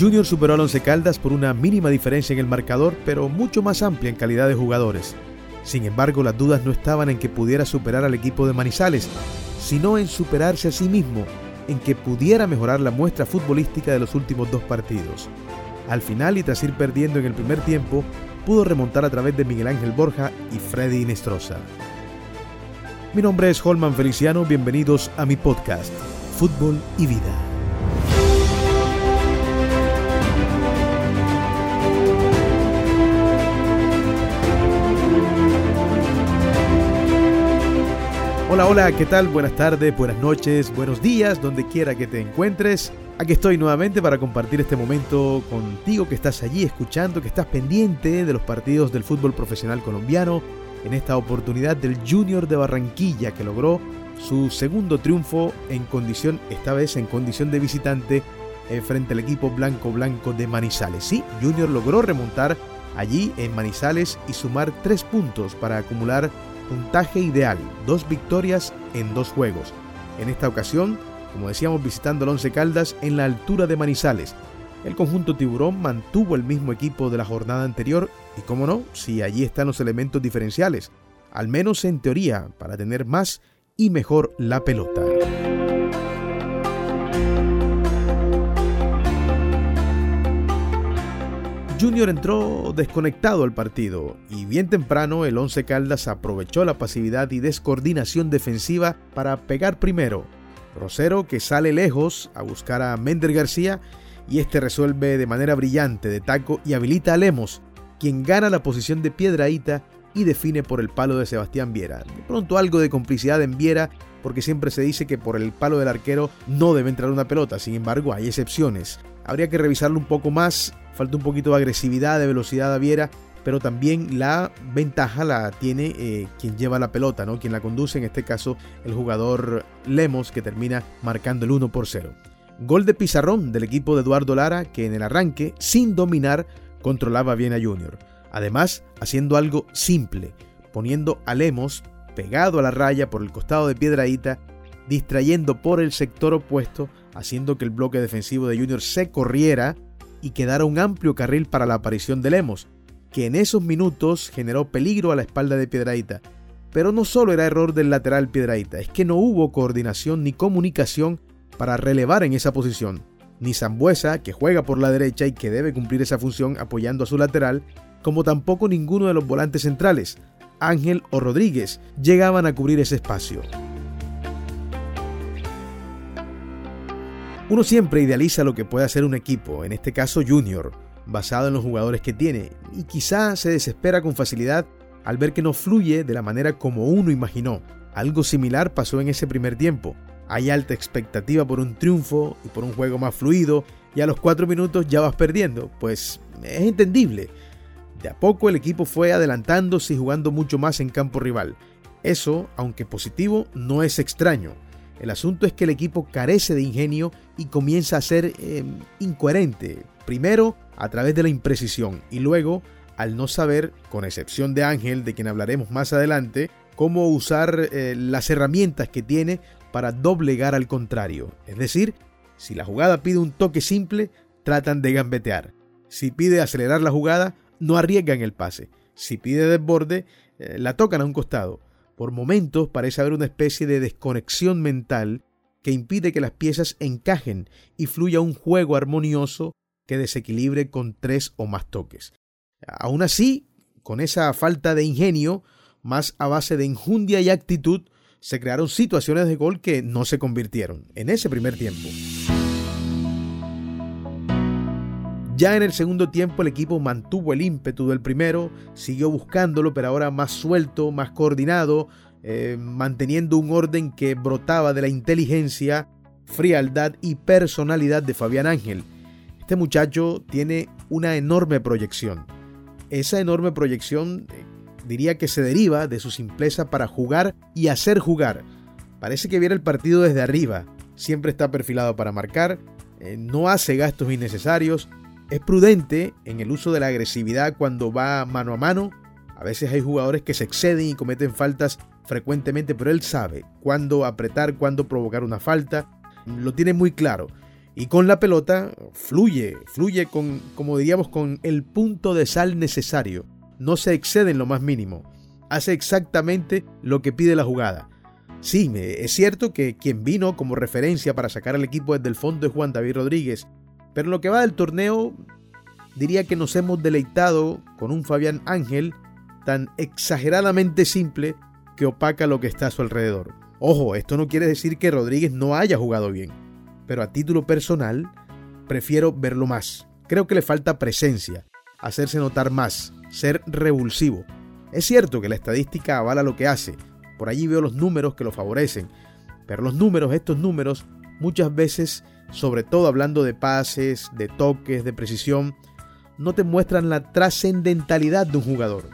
Junior superó al Once Caldas por una mínima diferencia en el marcador, pero mucho más amplia en calidad de jugadores. Sin embargo, las dudas no estaban en que pudiera superar al equipo de Manizales, sino en superarse a sí mismo, en que pudiera mejorar la muestra futbolística de los últimos dos partidos. Al final, y tras ir perdiendo en el primer tiempo, pudo remontar a través de Miguel Ángel Borja y Freddy Inestrosa. Mi nombre es Holman Feliciano, bienvenidos a mi podcast, Fútbol y Vida. Hola, hola, ¿qué tal? Buenas tardes, buenas noches, buenos días, donde quiera que te encuentres. Aquí estoy nuevamente para compartir este momento contigo que estás allí escuchando, que estás pendiente de los partidos del fútbol profesional colombiano, en esta oportunidad del Junior de Barranquilla que logró su segundo triunfo en condición, esta vez en condición de visitante, eh, frente al equipo blanco blanco de Manizales. Sí, Junior logró remontar allí en Manizales y sumar tres puntos para acumular puntaje ideal, dos victorias en dos juegos. En esta ocasión, como decíamos, visitando el Once Caldas en la altura de Manizales. El conjunto tiburón mantuvo el mismo equipo de la jornada anterior y, como no, si allí están los elementos diferenciales, al menos en teoría, para tener más y mejor la pelota. Junior entró desconectado al partido y bien temprano el Once Caldas aprovechó la pasividad y descoordinación defensiva para pegar primero. Rosero que sale lejos a buscar a Mender García y este resuelve de manera brillante de taco y habilita a Lemos, quien gana la posición de Piedraíta y define por el palo de Sebastián Viera. De pronto algo de complicidad en Viera porque siempre se dice que por el palo del arquero no debe entrar una pelota, sin embargo hay excepciones. Habría que revisarlo un poco más falta un poquito de agresividad, de velocidad a Viera, pero también la ventaja la tiene eh, quien lleva la pelota, ¿no? quien la conduce, en este caso el jugador Lemos, que termina marcando el 1 por 0. Gol de pizarrón del equipo de Eduardo Lara, que en el arranque, sin dominar, controlaba bien a Junior. Además, haciendo algo simple, poniendo a Lemos pegado a la raya por el costado de Piedraíta, distrayendo por el sector opuesto, haciendo que el bloque defensivo de Junior se corriera y quedara un amplio carril para la aparición de Lemos, que en esos minutos generó peligro a la espalda de Piedraíta. Pero no solo era error del lateral Piedraíta, es que no hubo coordinación ni comunicación para relevar en esa posición. Ni Zambuesa, que juega por la derecha y que debe cumplir esa función apoyando a su lateral, como tampoco ninguno de los volantes centrales, Ángel o Rodríguez, llegaban a cubrir ese espacio. Uno siempre idealiza lo que puede hacer un equipo, en este caso Junior, basado en los jugadores que tiene, y quizá se desespera con facilidad al ver que no fluye de la manera como uno imaginó. Algo similar pasó en ese primer tiempo. Hay alta expectativa por un triunfo y por un juego más fluido, y a los cuatro minutos ya vas perdiendo. Pues es entendible. De a poco el equipo fue adelantándose y jugando mucho más en campo rival. Eso, aunque positivo, no es extraño. El asunto es que el equipo carece de ingenio y comienza a ser eh, incoherente. Primero, a través de la imprecisión y luego, al no saber, con excepción de Ángel, de quien hablaremos más adelante, cómo usar eh, las herramientas que tiene para doblegar al contrario. Es decir, si la jugada pide un toque simple, tratan de gambetear. Si pide acelerar la jugada, no arriesgan el pase. Si pide desborde, eh, la tocan a un costado. Por momentos parece haber una especie de desconexión mental que impide que las piezas encajen y fluya un juego armonioso que desequilibre con tres o más toques. Aún así, con esa falta de ingenio, más a base de injundia y actitud, se crearon situaciones de gol que no se convirtieron en ese primer tiempo. Ya en el segundo tiempo el equipo mantuvo el ímpetu del primero, siguió buscándolo, pero ahora más suelto, más coordinado, eh, manteniendo un orden que brotaba de la inteligencia, frialdad y personalidad de Fabián Ángel. Este muchacho tiene una enorme proyección. Esa enorme proyección eh, diría que se deriva de su simpleza para jugar y hacer jugar. Parece que viera el partido desde arriba, siempre está perfilado para marcar, eh, no hace gastos innecesarios, es prudente en el uso de la agresividad cuando va mano a mano. A veces hay jugadores que se exceden y cometen faltas frecuentemente, pero él sabe cuándo apretar, cuándo provocar una falta. Lo tiene muy claro. Y con la pelota fluye, fluye con, como diríamos, con el punto de sal necesario. No se excede en lo más mínimo. Hace exactamente lo que pide la jugada. Sí, es cierto que quien vino como referencia para sacar al equipo desde el fondo es Juan David Rodríguez, pero lo que va del torneo diría que nos hemos deleitado con un Fabián Ángel tan exageradamente simple que opaca lo que está a su alrededor. Ojo, esto no quiere decir que Rodríguez no haya jugado bien, pero a título personal prefiero verlo más. Creo que le falta presencia, hacerse notar más, ser revulsivo. Es cierto que la estadística avala lo que hace, por allí veo los números que lo favorecen, pero los números, estos números, muchas veces, sobre todo hablando de pases, de toques, de precisión, no te muestran la trascendentalidad de un jugador.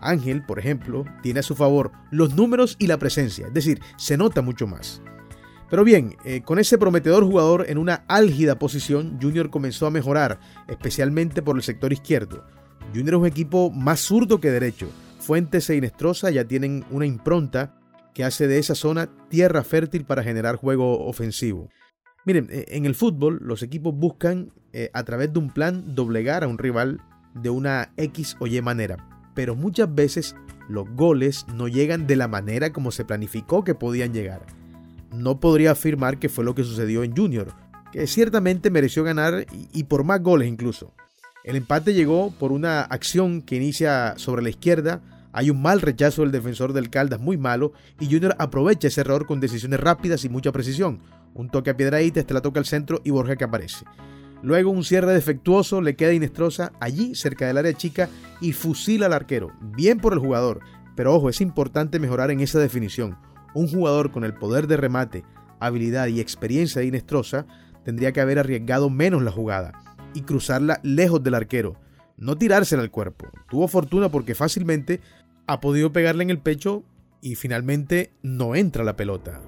Ángel, por ejemplo, tiene a su favor los números y la presencia, es decir, se nota mucho más. Pero bien, eh, con ese prometedor jugador en una álgida posición, Junior comenzó a mejorar, especialmente por el sector izquierdo. Junior es un equipo más zurdo que derecho. Fuentes e Inestrosa ya tienen una impronta que hace de esa zona tierra fértil para generar juego ofensivo. Miren, eh, en el fútbol los equipos buscan eh, a través de un plan doblegar a un rival de una X o Y manera pero muchas veces los goles no llegan de la manera como se planificó que podían llegar. No podría afirmar que fue lo que sucedió en Junior, que ciertamente mereció ganar y por más goles incluso. El empate llegó por una acción que inicia sobre la izquierda, hay un mal rechazo del defensor del Caldas muy malo y Junior aprovecha ese error con decisiones rápidas y mucha precisión. Un toque a piedradita, este la toca al centro y Borja que aparece. Luego un cierre defectuoso le queda Inestrosa allí cerca del área chica y fusila al arquero. Bien por el jugador, pero ojo, es importante mejorar en esa definición. Un jugador con el poder de remate, habilidad y experiencia de Inestrosa tendría que haber arriesgado menos la jugada y cruzarla lejos del arquero, no tirársela al cuerpo. Tuvo fortuna porque fácilmente ha podido pegarle en el pecho y finalmente no entra la pelota.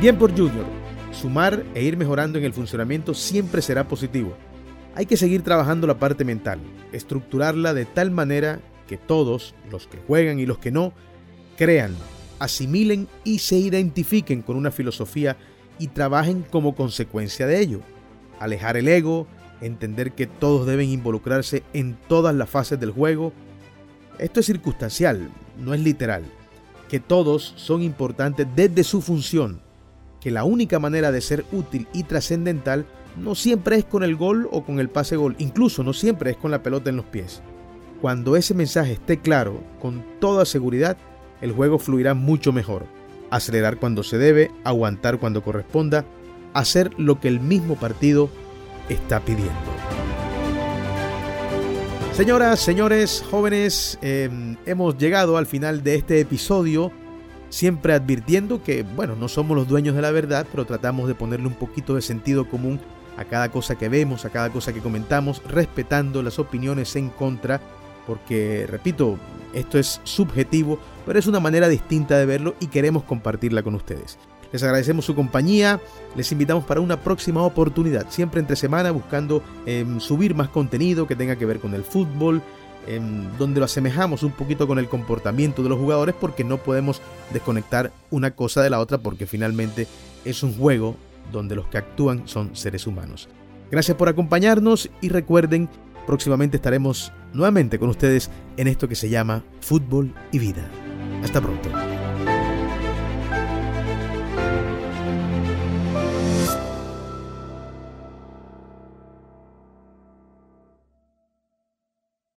Bien por Junior, sumar e ir mejorando en el funcionamiento siempre será positivo. Hay que seguir trabajando la parte mental, estructurarla de tal manera que todos, los que juegan y los que no, crean, asimilen y se identifiquen con una filosofía y trabajen como consecuencia de ello. Alejar el ego, entender que todos deben involucrarse en todas las fases del juego. Esto es circunstancial, no es literal. Que todos son importantes desde su función que la única manera de ser útil y trascendental no siempre es con el gol o con el pase gol, incluso no siempre es con la pelota en los pies. Cuando ese mensaje esté claro, con toda seguridad, el juego fluirá mucho mejor. Acelerar cuando se debe, aguantar cuando corresponda, hacer lo que el mismo partido está pidiendo. Señoras, señores, jóvenes, em, hemos llegado al final de este episodio siempre advirtiendo que, bueno, no somos los dueños de la verdad, pero tratamos de ponerle un poquito de sentido común a cada cosa que vemos, a cada cosa que comentamos, respetando las opiniones en contra, porque, repito, esto es subjetivo, pero es una manera distinta de verlo y queremos compartirla con ustedes. Les agradecemos su compañía, les invitamos para una próxima oportunidad, siempre entre semana buscando em, subir más contenido que tenga que ver con el fútbol, donde lo asemejamos un poquito con el comportamiento de los jugadores porque no podemos desconectar una cosa de la otra porque finalmente es un juego donde los que actúan son seres humanos. Gracias por acompañarnos y recuerden, próximamente estaremos nuevamente con ustedes en esto que se llama Fútbol y Vida. Hasta pronto.